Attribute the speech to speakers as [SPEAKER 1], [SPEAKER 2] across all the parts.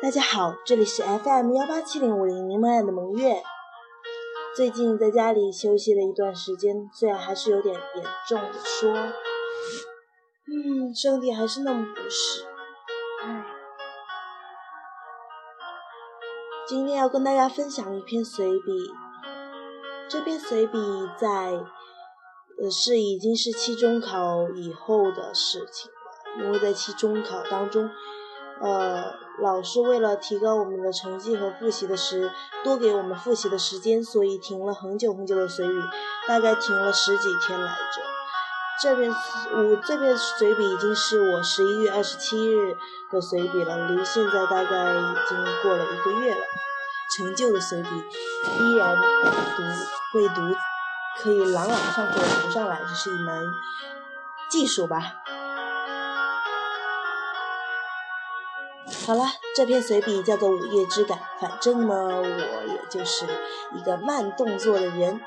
[SPEAKER 1] 大家好，这里是 FM 幺八七零五零柠檬爱的萌月。最近在家里休息了一段时间，虽然还是有点严重的说，嗯，身体还是那么不适。唉，今天要跟大家分享一篇随笔。这篇随笔在，呃，是已经是期中考以后的事情了，因为在期中考当中。呃，老师为了提高我们的成绩和复习的时，多给我们复习的时间，所以停了很久很久的随笔，大概停了十几天来着。这篇我这篇随笔已经是我十一月二十七日的随笔了，离现在大概已经过了一个月了。陈旧的随笔依然读会读，可以朗朗上口读上来，这是一门技术吧。好了，这篇随笔叫做《午夜之感》。反正呢，我也就是一个慢动作的人，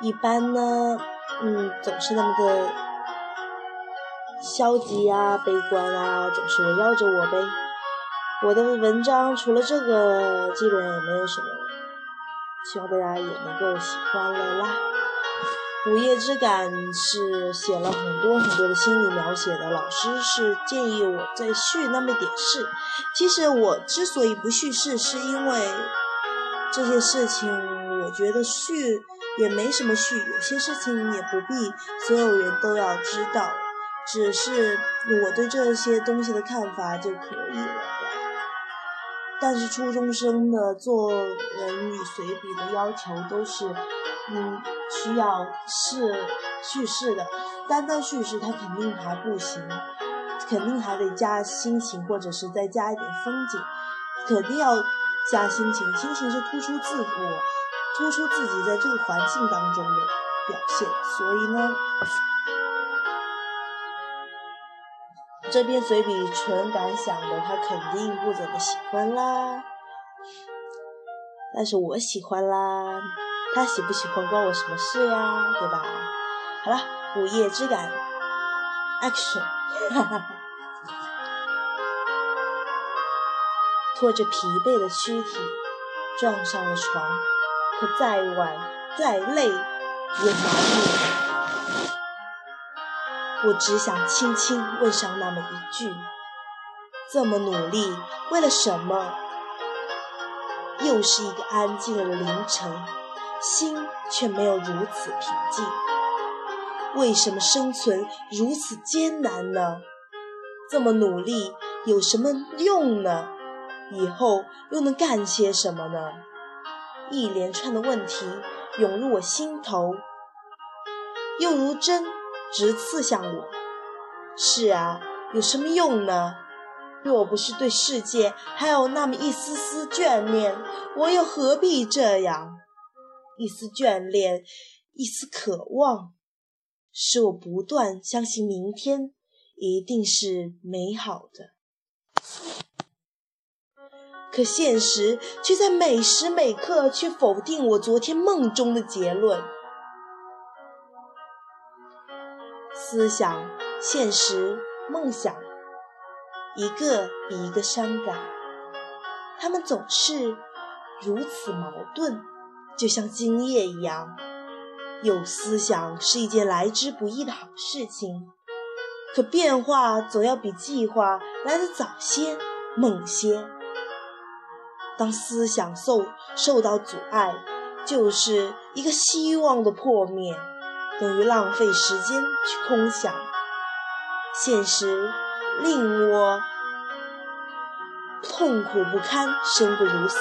[SPEAKER 1] 一般呢，嗯，总是那么的消极啊、悲观啊，总是围绕着我呗。我的文章除了这个，基本上也没有什么，希望大家也能够喜欢了啦。午夜之感是写了很多很多的心理描写的，老师是建议我再续那么点事。其实我之所以不叙事，是因为这些事情我觉得续也没什么续，有些事情也不必所有人都要知道，只是我对这些东西的看法就可以了。但是初中生的作文与随笔的要求都是，嗯。需要是叙事的，单单叙事它肯定还不行，肯定还得加心情，或者是再加一点风景，肯定要加心情。心情是突出自我，突出自己在这个环境当中的表现。所以呢，这篇随笔纯感想的，他肯定不怎么喜欢啦，但是我喜欢啦。他喜不喜欢关我什么事呀？对吧？好了，午夜之感，action！拖着疲惫的躯体撞上了床，可再晚再累也麻木。我只想轻轻问上那么一句：这么努力，为了什么？又是一个安静的凌晨。心却没有如此平静，为什么生存如此艰难呢？这么努力有什么用呢？以后又能干些什么呢？一连串的问题涌入我心头，又如针直刺向我。是啊，有什么用呢？若不是对世界还有那么一丝丝眷恋，我又何必这样？一丝眷恋，一丝渴望，使我不断相信明天一定是美好的。可现实却在每时每刻去否定我昨天梦中的结论。思想、现实、梦想，一个比一个伤感，他们总是如此矛盾。就像今夜一样，有思想是一件来之不易的好事情，可变化总要比计划来得早些、猛些。当思想受受到阻碍，就是一个希望的破灭，等于浪费时间去空想。现实令我痛苦不堪，生不如死。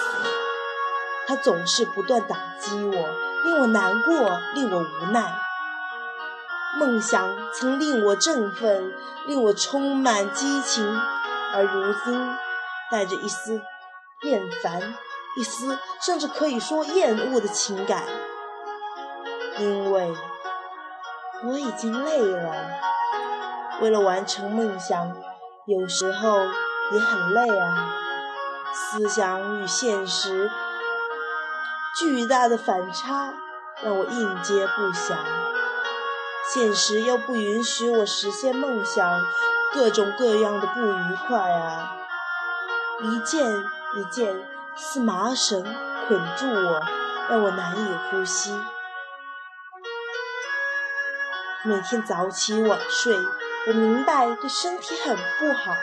[SPEAKER 1] 他总是不断打击我，令我难过，令我无奈。梦想曾令我振奋，令我充满激情，而如今带着一丝厌烦，一丝甚至可以说厌恶的情感，因为我已经累了。为了完成梦想，有时候也很累啊。思想与现实。巨大的反差让我应接不暇，现实又不允许我实现梦想，各种各样的不愉快啊！一件一件似麻绳捆住我，让我难以呼吸。每天早起晚睡，我明白对身体很不好，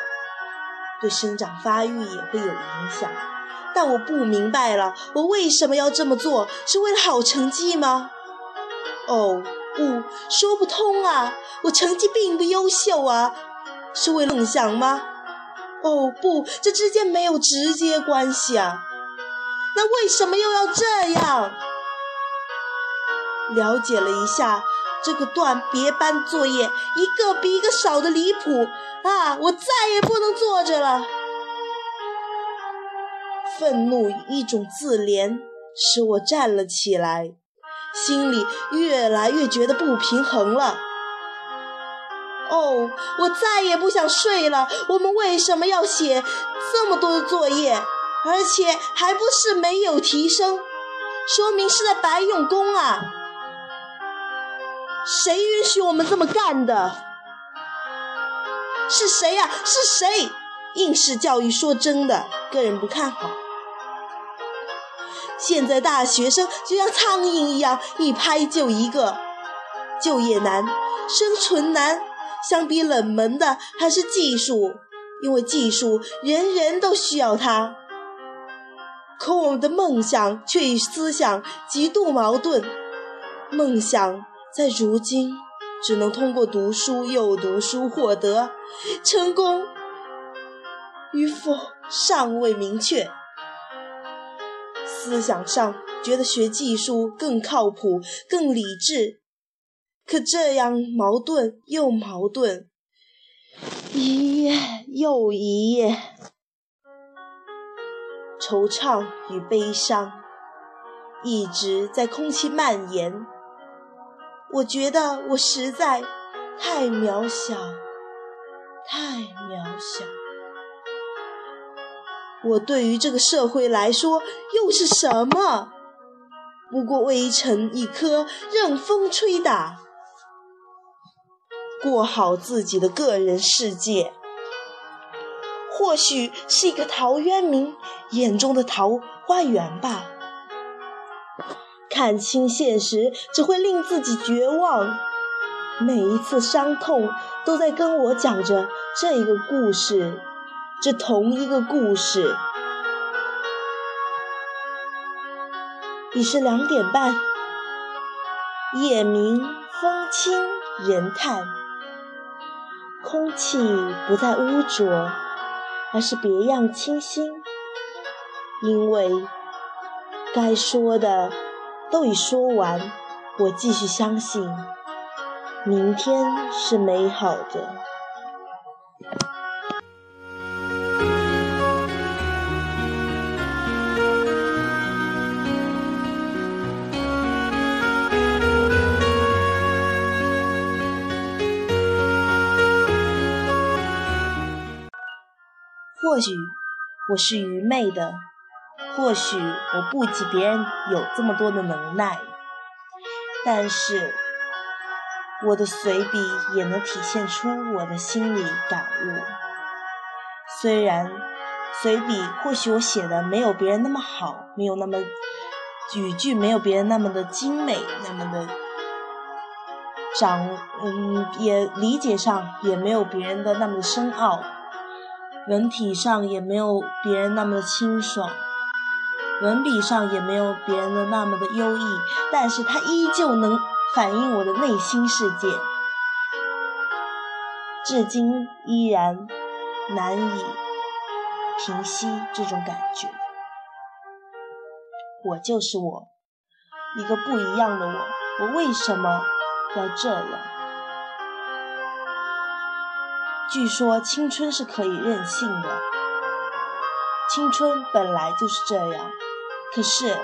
[SPEAKER 1] 对生长发育也会有影响。但我不明白了，我为什么要这么做？是为了好成绩吗？哦，不说不通啊！我成绩并不优秀啊，是为了梦想吗？哦，不，这之间没有直接关系啊。那为什么又要这样？了解了一下这个段别班作业，一个比一个少的离谱啊！我再也不能坐着了。愤怒与一种自怜使我站了起来，心里越来越觉得不平衡了。哦，我再也不想睡了。我们为什么要写这么多的作业，而且还不是没有提升，说明是在白用功啊？谁允许我们这么干的？是谁呀？是谁？应试教育说真的，个人不看好。现在大学生就像苍蝇一样，一拍就一个，就业难，生存难。相比冷门的还是技术，因为技术人人都需要它。可我们的梦想却与思想极度矛盾。梦想在如今只能通过读书又读书获得，成功与否尚未明确。思想上觉得学技术更靠谱、更理智。可这样矛盾又矛盾，一夜又一夜，惆怅与悲伤一直在空气蔓延。我觉得我实在太渺小，太渺小。我对于这个社会来说又是什么？不过微尘一颗，任风吹打。过好自己的个人世界，或许是一个陶渊明眼中的桃花源吧。看清现实只会令自己绝望，每一次伤痛都在跟我讲着这个故事，这同一个故事。已是两点半，夜明风轻人叹。空气不再污浊，而是别样清新。因为该说的都已说完，我继续相信，明天是美好的。或许我是愚昧的，或许我不及别人有这么多的能耐，但是我的随笔也能体现出我的心理感悟。虽然随笔或许我写的没有别人那么好，没有那么语句没有别人那么的精美，那么的掌嗯也理解上也没有别人的那么深奥。文体上也没有别人那么的清爽，文笔上也没有别人的那么的优异，但是它依旧能反映我的内心世界，至今依然难以平息这种感觉。我就是我，一个不一样的我，我为什么要这样？据说青春是可以任性的，青春本来就是这样。可是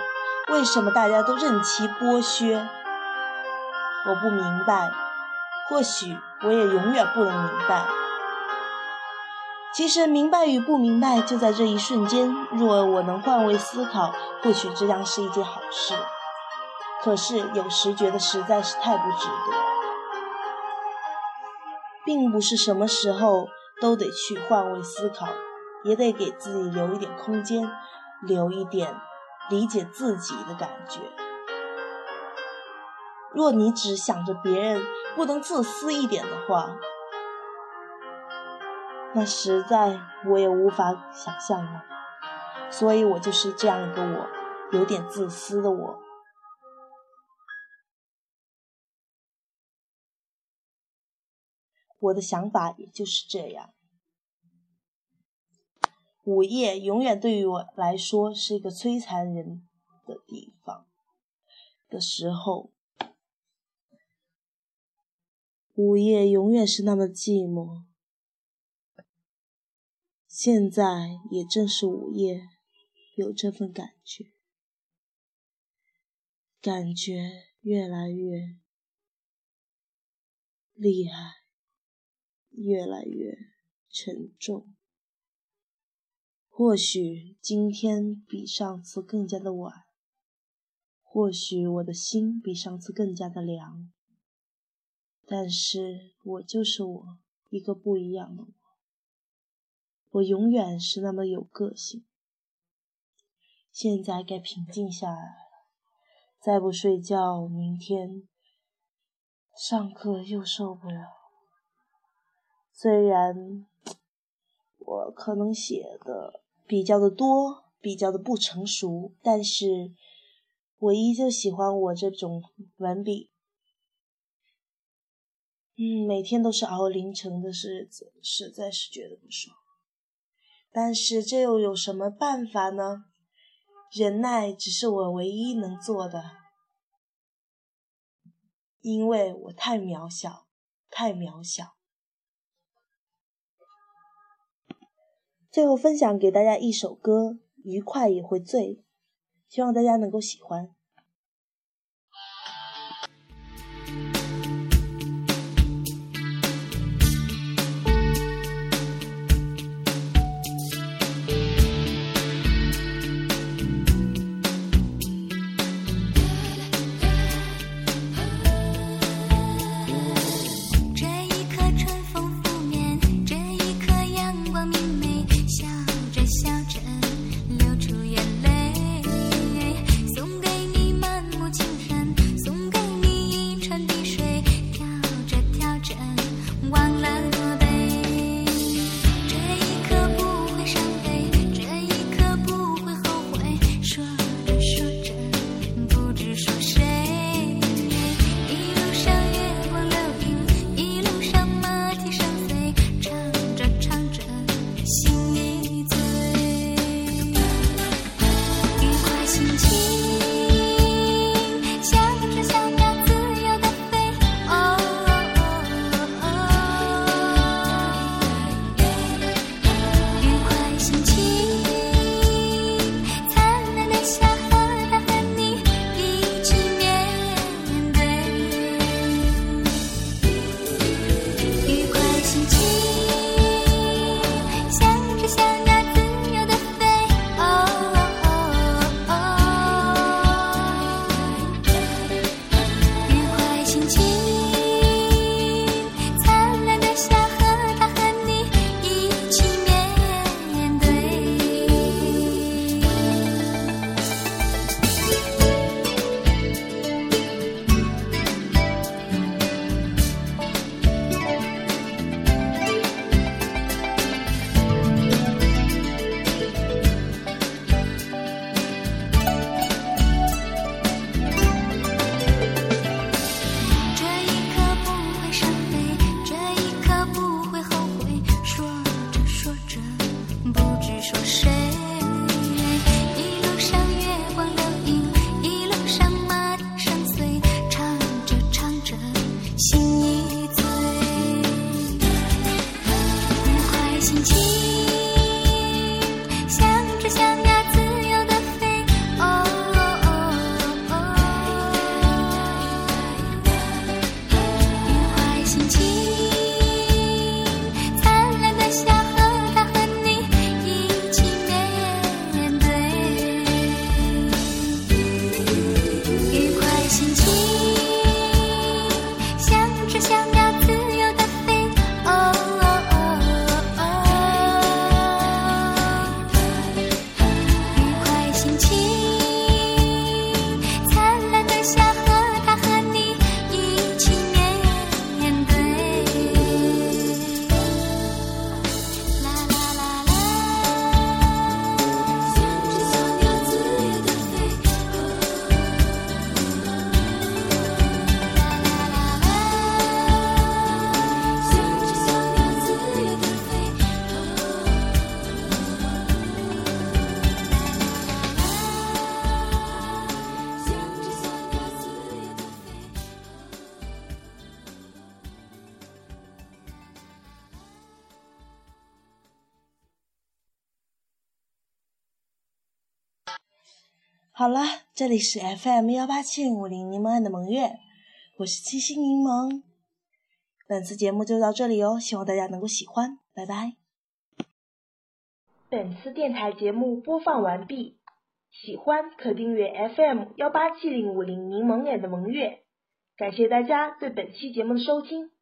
[SPEAKER 1] 为什么大家都任其剥削？我不明白，或许我也永远不能明白。其实明白与不明白就在这一瞬间。若我能换位思考，或许这将是一件好事。可是有时觉得实在是太不值得。并不是什么时候都得去换位思考，
[SPEAKER 2] 也得给自己留一点空间，留一点理解自己的感觉。若你只想着别人，不能自私一点的话，那实在我也无法想象了。所以我就是这样一个我，有点自私的我。我的想法也就是这样。午夜永远对于我来说是一个摧残人的地方的时候，午夜永远是那么寂寞。现在也正是午夜，有这份感觉，感觉越来越厉害。越来越沉重。或许今天比上次更加的晚，或许我的心比上次更加的凉，但是我就是我，一个不一样的我。我永远是那么有个性。现在该平静下来了，再不睡觉，明天上课又受不了。虽然我可能写的比较的多，比较的不成熟，但是我依旧喜欢我这种文笔。嗯，每天都是熬凌晨的日子，实在是觉得不爽。但是这又有什么办法呢？忍耐只是我唯一能做的，因为我太渺小，太渺小。最后分享给大家一首歌，《愉快也会醉》，希望大家能够喜欢。
[SPEAKER 1] 好了，这里是 FM 幺八七零五零柠檬岸的萌月，我是七星柠檬。本次节目就到这里哦，希望大家能够喜欢，拜拜。本次电台节目播放完毕，喜欢可订阅 FM 幺八七零五零柠檬眼的萌月。感谢大家对本期节目的收听，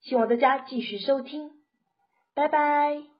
[SPEAKER 1] 希望大家继续收听，拜拜。